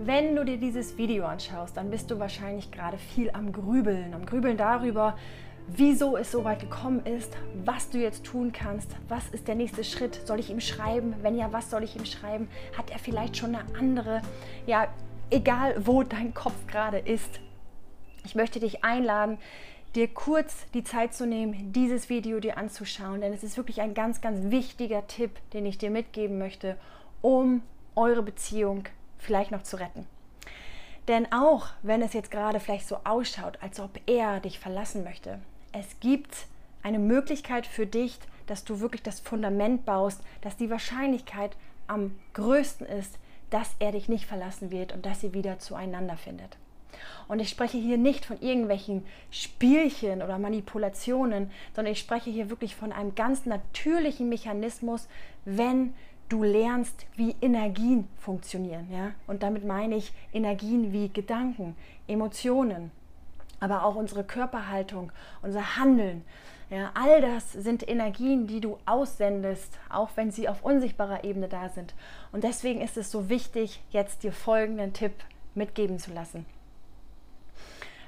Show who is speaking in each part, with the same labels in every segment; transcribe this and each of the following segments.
Speaker 1: Wenn du dir dieses Video anschaust, dann bist du wahrscheinlich gerade viel am Grübeln, am Grübeln darüber, wieso es so weit gekommen ist, was du jetzt tun kannst, was ist der nächste Schritt, soll ich ihm schreiben, wenn ja, was soll ich ihm schreiben, hat er vielleicht schon eine andere, ja, egal wo dein Kopf gerade ist. Ich möchte dich einladen, dir kurz die Zeit zu nehmen, dieses Video dir anzuschauen, denn es ist wirklich ein ganz, ganz wichtiger Tipp, den ich dir mitgeben möchte, um eure Beziehung vielleicht noch zu retten. Denn auch wenn es jetzt gerade vielleicht so ausschaut, als ob er dich verlassen möchte, es gibt eine Möglichkeit für dich, dass du wirklich das Fundament baust, dass die Wahrscheinlichkeit am größten ist, dass er dich nicht verlassen wird und dass ihr wieder zueinander findet. Und ich spreche hier nicht von irgendwelchen Spielchen oder Manipulationen, sondern ich spreche hier wirklich von einem ganz natürlichen Mechanismus, wenn du lernst, wie Energien funktionieren. Ja? Und damit meine ich Energien wie Gedanken, Emotionen, aber auch unsere Körperhaltung, unser Handeln. Ja, all das sind Energien, die du aussendest, auch wenn sie auf unsichtbarer Ebene da sind. Und deswegen ist es so wichtig, jetzt dir folgenden Tipp mitgeben zu lassen.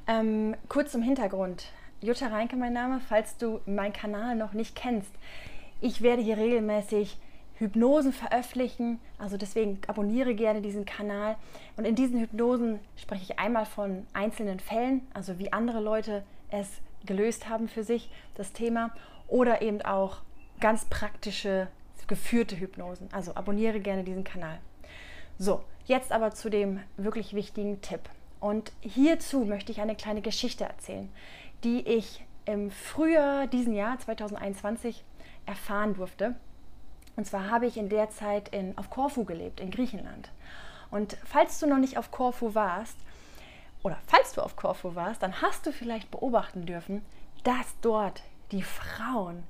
Speaker 1: Ähm, kurz zum Hintergrund. Jutta Reinke mein Name, falls du meinen Kanal noch nicht kennst. Ich werde hier regelmäßig Hypnosen veröffentlichen. Also deswegen abonniere gerne diesen Kanal. Und in diesen Hypnosen spreche ich einmal von einzelnen Fällen, also wie andere Leute es gelöst haben für sich, das Thema, oder eben auch ganz praktische, geführte Hypnosen. Also abonniere gerne diesen Kanal. So, jetzt aber zu dem wirklich wichtigen Tipp. Und hierzu möchte ich eine kleine Geschichte erzählen, die ich im Frühjahr diesen Jahr 2021 erfahren durfte. Und zwar habe ich in der Zeit in, auf Korfu gelebt, in Griechenland. Und falls du noch nicht auf Korfu warst, oder falls du auf Korfu warst, dann hast du vielleicht beobachten dürfen, dass dort die Frauen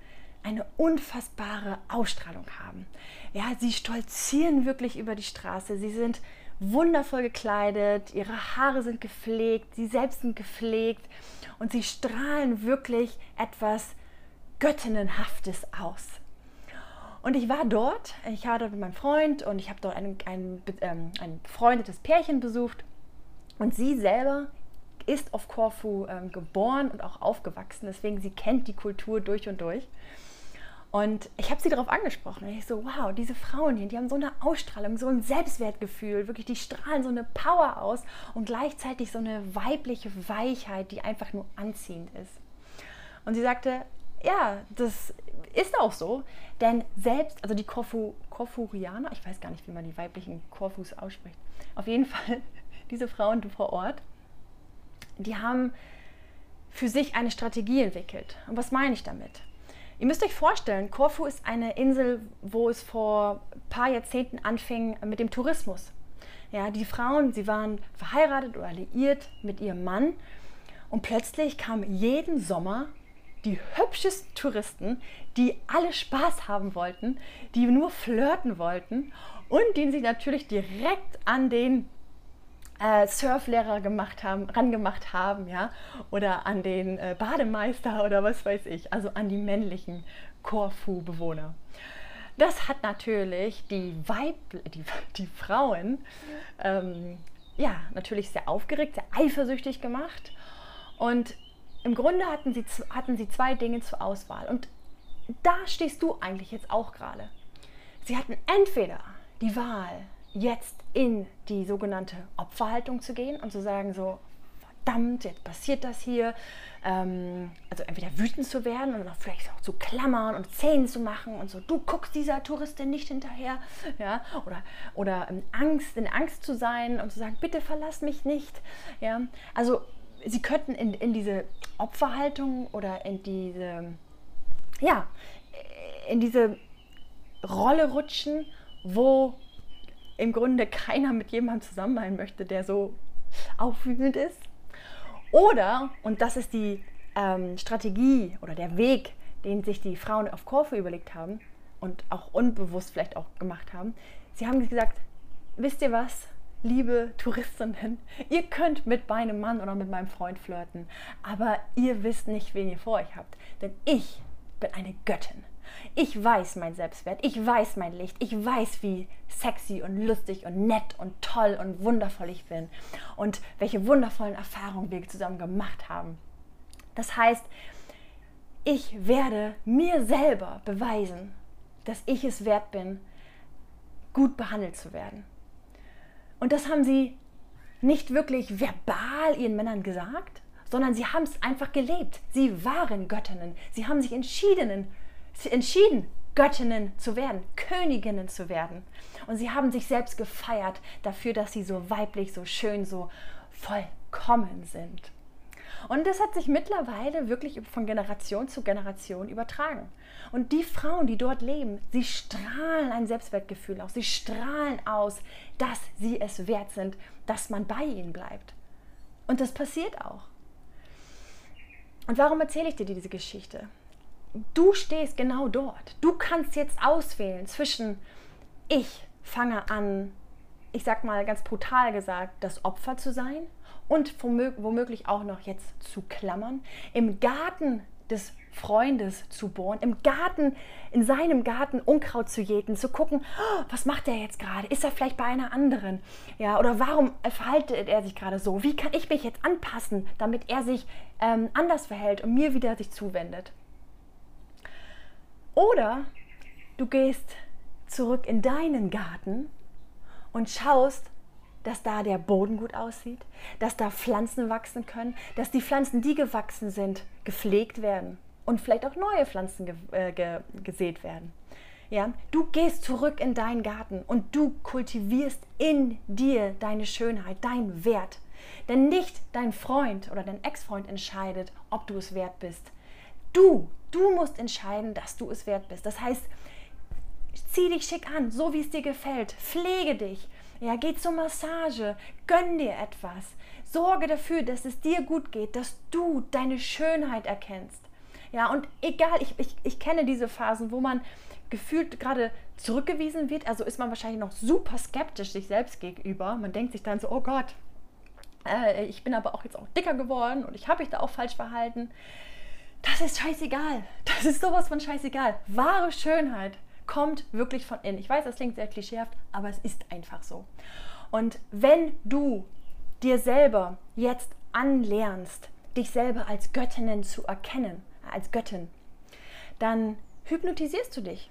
Speaker 1: eine unfassbare Ausstrahlung haben. Ja, sie stolzieren wirklich über die Straße. Sie sind wundervoll gekleidet, ihre Haare sind gepflegt, sie selbst sind gepflegt und sie strahlen wirklich etwas Göttinnenhaftes aus. Und ich war dort, ich war dort mit meinem Freund und ich habe dort ein, ein, ähm, ein befreundetes Pärchen besucht. Und sie selber ist auf Korfu ähm, geboren und auch aufgewachsen, deswegen sie kennt die Kultur durch und durch. Und ich habe sie darauf angesprochen. Und ich so, wow, diese Frauen hier, die haben so eine Ausstrahlung, so ein Selbstwertgefühl, wirklich, die strahlen so eine Power aus und gleichzeitig so eine weibliche Weichheit, die einfach nur anziehend ist. Und sie sagte, ja, das ist auch so, denn selbst, also die Korfu, Korfurianer, ich weiß gar nicht, wie man die weiblichen Korfus ausspricht, auf jeden Fall diese Frauen vor Ort, die haben für sich eine Strategie entwickelt. Und was meine ich damit? Ihr müsst euch vorstellen, Korfu ist eine Insel, wo es vor ein paar Jahrzehnten anfing mit dem Tourismus. Ja, die Frauen, sie waren verheiratet oder liiert mit ihrem Mann und plötzlich kam jeden Sommer die hübschesten Touristen, die alle Spaß haben wollten, die nur flirten wollten und die sich natürlich direkt an den äh, Surflehrer gemacht haben, rangemacht haben, ja, oder an den äh, Bademeister oder was weiß ich, also an die männlichen Korfu-Bewohner. Das hat natürlich die, Weib die, die Frauen ähm, ja, natürlich sehr aufgeregt, sehr eifersüchtig gemacht. Und im Grunde hatten sie, hatten sie zwei Dinge zur Auswahl. Und da stehst du eigentlich jetzt auch gerade. Sie hatten entweder die Wahl, jetzt in die sogenannte Opferhaltung zu gehen und zu sagen, so, verdammt, jetzt passiert das hier. Ähm, also entweder wütend zu werden und vielleicht auch zu klammern und Zähne zu machen und so, du guckst dieser Touristin nicht hinterher. Ja? Oder, oder in, Angst, in Angst zu sein und zu sagen, bitte verlass mich nicht. Ja? Also sie könnten in, in diese Opferhaltung oder in diese, ja, in diese Rolle rutschen, wo im Grunde keiner mit jemandem zusammen sein möchte, der so aufwühlend ist. Oder, und das ist die ähm, Strategie oder der Weg, den sich die Frauen auf Korfu überlegt haben und auch unbewusst vielleicht auch gemacht haben, sie haben gesagt, wisst ihr was, liebe Touristinnen, ihr könnt mit meinem Mann oder mit meinem Freund flirten, aber ihr wisst nicht, wen ihr vor euch habt. Denn ich bin eine Göttin. Ich weiß mein Selbstwert, ich weiß mein Licht, ich weiß, wie sexy und lustig und nett und toll und wundervoll ich bin und welche wundervollen Erfahrungen wir zusammen gemacht haben. Das heißt, ich werde mir selber beweisen, dass ich es wert bin, gut behandelt zu werden. Und das haben sie nicht wirklich verbal ihren Männern gesagt, sondern sie haben es einfach gelebt. Sie waren Göttinnen. Sie haben sich entschieden, entschieden, Göttinnen zu werden, Königinnen zu werden. Und sie haben sich selbst gefeiert dafür, dass sie so weiblich, so schön, so vollkommen sind. Und das hat sich mittlerweile wirklich von Generation zu Generation übertragen. Und die Frauen, die dort leben, sie strahlen ein Selbstwertgefühl aus. Sie strahlen aus, dass sie es wert sind, dass man bei ihnen bleibt. Und das passiert auch. Und warum erzähle ich dir diese Geschichte? Du stehst genau dort. Du kannst jetzt auswählen zwischen ich fange an, ich sag mal ganz brutal gesagt, das Opfer zu sein und womöglich auch noch jetzt zu klammern, im Garten des Freundes zu bohren, im Garten, in seinem Garten Unkraut zu jäten, zu gucken, oh, was macht er jetzt gerade? Ist er vielleicht bei einer anderen? Ja, oder warum verhaltet er sich gerade so? Wie kann ich mich jetzt anpassen, damit er sich ähm, anders verhält und mir wieder sich zuwendet? Oder du gehst zurück in deinen Garten und schaust, dass da der Boden gut aussieht, dass da Pflanzen wachsen können, dass die Pflanzen, die gewachsen sind, gepflegt werden und vielleicht auch neue Pflanzen ge äh, ge gesät werden. Ja, du gehst zurück in deinen Garten und du kultivierst in dir deine Schönheit, dein Wert. Denn nicht dein Freund oder dein Ex-Freund entscheidet, ob du es wert bist. Du, du musst entscheiden, dass du es wert bist. Das heißt, zieh dich schick an, so wie es dir gefällt. Pflege dich, ja, geh zur Massage, gönn dir etwas. Sorge dafür, dass es dir gut geht, dass du deine Schönheit erkennst. Ja, und egal, ich, ich, ich kenne diese Phasen, wo man gefühlt gerade zurückgewiesen wird, also ist man wahrscheinlich noch super skeptisch sich selbst gegenüber. Man denkt sich dann so, oh Gott, äh, ich bin aber auch jetzt auch dicker geworden und ich habe mich da auch falsch verhalten. Das ist scheißegal. Das ist sowas von scheißegal. Wahre Schönheit kommt wirklich von innen. Ich weiß, das klingt sehr klischeehaft, aber es ist einfach so. Und wenn du dir selber jetzt anlernst, dich selber als Göttinnen zu erkennen, als Göttin, dann hypnotisierst du dich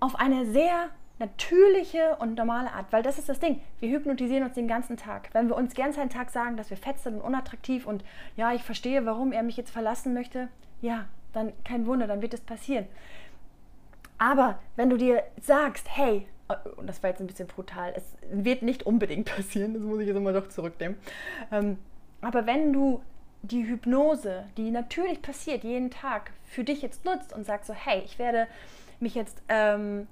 Speaker 1: auf eine sehr natürliche und normale Art, weil das ist das Ding. Wir hypnotisieren uns den ganzen Tag. Wenn wir uns ganz einen Tag sagen, dass wir fett sind und unattraktiv und ja, ich verstehe, warum er mich jetzt verlassen möchte, ja, dann kein Wunder, dann wird es passieren. Aber wenn du dir sagst, hey, und das war jetzt ein bisschen brutal, es wird nicht unbedingt passieren, das muss ich jetzt immer doch zurücknehmen. Ähm, aber wenn du die Hypnose, die natürlich passiert jeden Tag, für dich jetzt nutzt und sagst so, hey, ich werde mich jetzt ähm,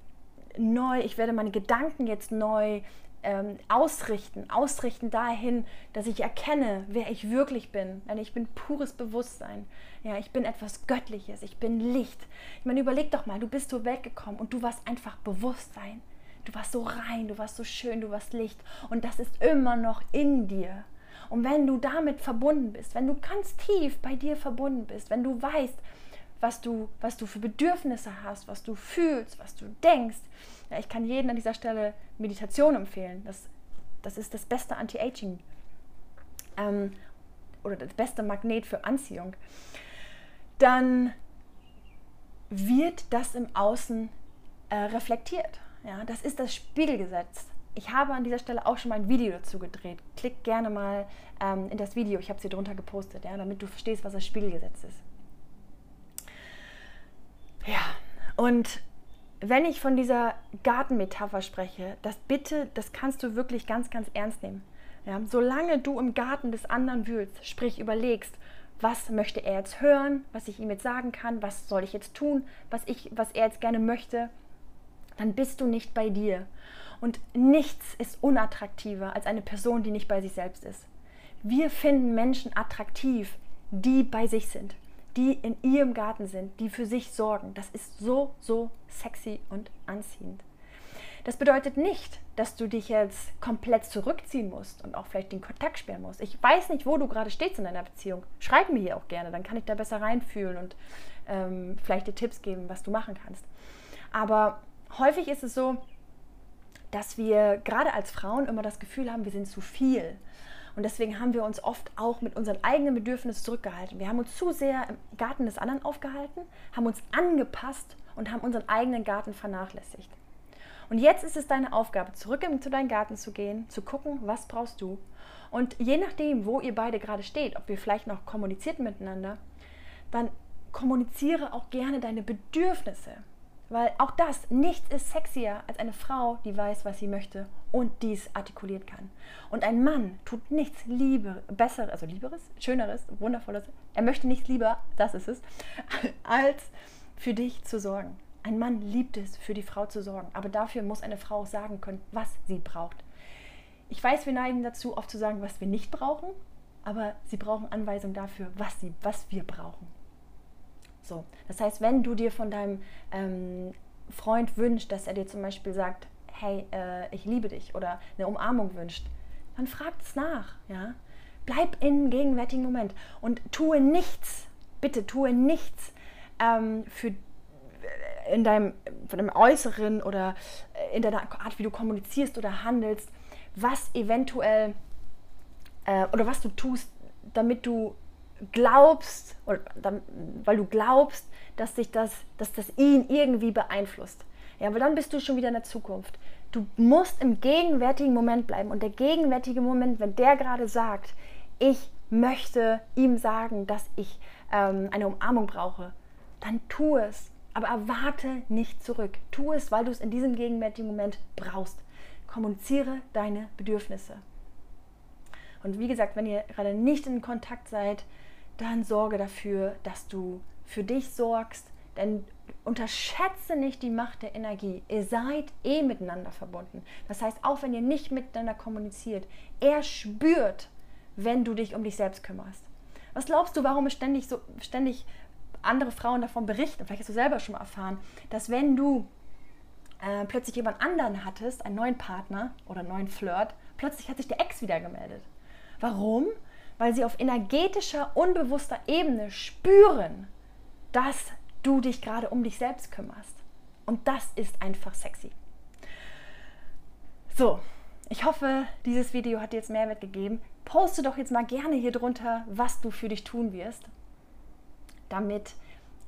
Speaker 1: neu, ich werde meine Gedanken jetzt neu ähm, ausrichten, ausrichten dahin, dass ich erkenne, wer ich wirklich bin. Denn ich bin pures Bewusstsein. Ja, ich bin etwas Göttliches, ich bin Licht. Ich meine, überleg doch mal, du bist so weggekommen und du warst einfach Bewusstsein. Du warst so rein, du warst so schön, du warst Licht und das ist immer noch in dir. Und wenn du damit verbunden bist, wenn du ganz tief bei dir verbunden bist, wenn du weißt, was du, was du für Bedürfnisse hast, was du fühlst, was du denkst, ja, ich kann jedem an dieser Stelle Meditation empfehlen. Das, das ist das beste Anti-Aging ähm, oder das beste Magnet für Anziehung. Dann wird das im Außen äh, reflektiert. Ja, das ist das Spiegelgesetz. Ich habe an dieser Stelle auch schon mal ein Video dazu gedreht. Klick gerne mal ähm, in das Video, ich habe es hier drunter gepostet, ja, damit du verstehst, was das Spiegelgesetz ist. Ja, und wenn ich von dieser Gartenmetapher spreche, das bitte, das kannst du wirklich ganz, ganz ernst nehmen. Ja, solange du im Garten des anderen wühlst, sprich überlegst, was möchte er jetzt hören, was ich ihm jetzt sagen kann, was soll ich jetzt tun, was, ich, was er jetzt gerne möchte, dann bist du nicht bei dir. Und nichts ist unattraktiver als eine Person, die nicht bei sich selbst ist. Wir finden Menschen attraktiv, die bei sich sind die in ihrem Garten sind, die für sich sorgen. Das ist so, so sexy und anziehend. Das bedeutet nicht, dass du dich jetzt komplett zurückziehen musst und auch vielleicht den Kontakt sperren musst. Ich weiß nicht, wo du gerade stehst in deiner Beziehung. Schreib mir hier auch gerne, dann kann ich da besser reinfühlen und ähm, vielleicht dir Tipps geben, was du machen kannst. Aber häufig ist es so, dass wir gerade als Frauen immer das Gefühl haben, wir sind zu viel. Und deswegen haben wir uns oft auch mit unseren eigenen Bedürfnissen zurückgehalten. Wir haben uns zu sehr im Garten des anderen aufgehalten, haben uns angepasst und haben unseren eigenen Garten vernachlässigt. Und jetzt ist es deine Aufgabe, zurück zu deinem Garten zu gehen, zu gucken, was brauchst du. Und je nachdem, wo ihr beide gerade steht, ob ihr vielleicht noch kommuniziert miteinander, dann kommuniziere auch gerne deine Bedürfnisse. Weil auch das, nichts ist sexier als eine Frau, die weiß, was sie möchte und dies artikuliert kann. Und ein Mann tut nichts lieber, besseres, also lieberes, schöneres, wundervolles, er möchte nichts lieber, das ist es, als für dich zu sorgen. Ein Mann liebt es, für die Frau zu sorgen, aber dafür muss eine Frau sagen können, was sie braucht. Ich weiß, wir neigen dazu, oft zu sagen, was wir nicht brauchen, aber sie brauchen Anweisungen dafür, was, sie, was wir brauchen. So, das heißt, wenn du dir von deinem ähm, Freund wünschst, dass er dir zum Beispiel sagt, hey, äh, ich liebe dich oder eine Umarmung wünscht, dann frag es nach. Ja? Bleib im gegenwärtigen Moment und tue nichts, bitte tue nichts ähm, für äh, in deinem, von deinem Äußeren oder in deiner Art, wie du kommunizierst oder handelst, was eventuell äh, oder was du tust, damit du glaubst, oder, weil du glaubst, dass sich das, dass das ihn irgendwie beeinflusst. Ja, weil dann bist du schon wieder in der Zukunft. Du musst im gegenwärtigen Moment bleiben. Und der gegenwärtige Moment, wenn der gerade sagt, ich möchte ihm sagen, dass ich ähm, eine Umarmung brauche, dann tu es. Aber erwarte nicht zurück. Tu es, weil du es in diesem gegenwärtigen Moment brauchst. Kommuniziere deine Bedürfnisse. Und wie gesagt, wenn ihr gerade nicht in Kontakt seid, dann sorge dafür, dass du für dich sorgst, denn unterschätze nicht die Macht der Energie. Ihr seid eh miteinander verbunden. Das heißt, auch wenn ihr nicht miteinander kommuniziert, er spürt, wenn du dich um dich selbst kümmerst. Was glaubst du, warum ständig so ständig andere Frauen davon berichten? Vielleicht hast du selber schon mal erfahren, dass wenn du äh, plötzlich jemand anderen hattest, einen neuen Partner oder einen neuen Flirt, plötzlich hat sich der Ex wieder gemeldet. Warum? Weil sie auf energetischer, unbewusster Ebene spüren, dass du dich gerade um dich selbst kümmerst. Und das ist einfach sexy. So, ich hoffe, dieses Video hat dir jetzt Mehrwert gegeben. Poste doch jetzt mal gerne hier drunter, was du für dich tun wirst, damit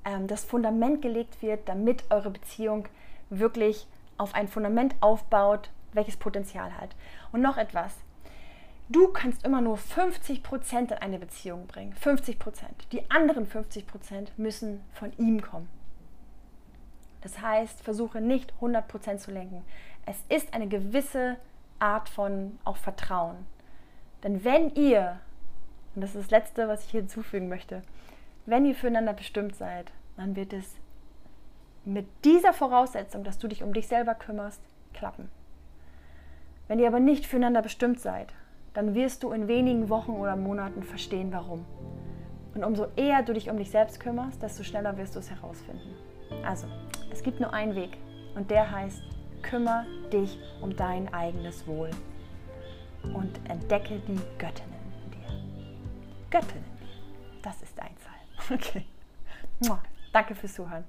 Speaker 1: ähm, das Fundament gelegt wird, damit eure Beziehung wirklich auf ein Fundament aufbaut, welches Potenzial hat. Und noch etwas, Du kannst immer nur 50 Prozent in eine Beziehung bringen. 50 Prozent. Die anderen 50 Prozent müssen von ihm kommen. Das heißt, versuche nicht 100 Prozent zu lenken. Es ist eine gewisse Art von auch Vertrauen. Denn wenn ihr, und das ist das Letzte, was ich hier hinzufügen möchte, wenn ihr füreinander bestimmt seid, dann wird es mit dieser Voraussetzung, dass du dich um dich selber kümmerst, klappen. Wenn ihr aber nicht füreinander bestimmt seid, dann wirst du in wenigen Wochen oder Monaten verstehen, warum. Und umso eher du dich um dich selbst kümmerst, desto schneller wirst du es herausfinden. Also, es gibt nur einen Weg und der heißt, kümmere dich um dein eigenes Wohl und entdecke die Göttinnen in dir. Göttinnen, das ist dein Zahl. Okay. Danke fürs Zuhören.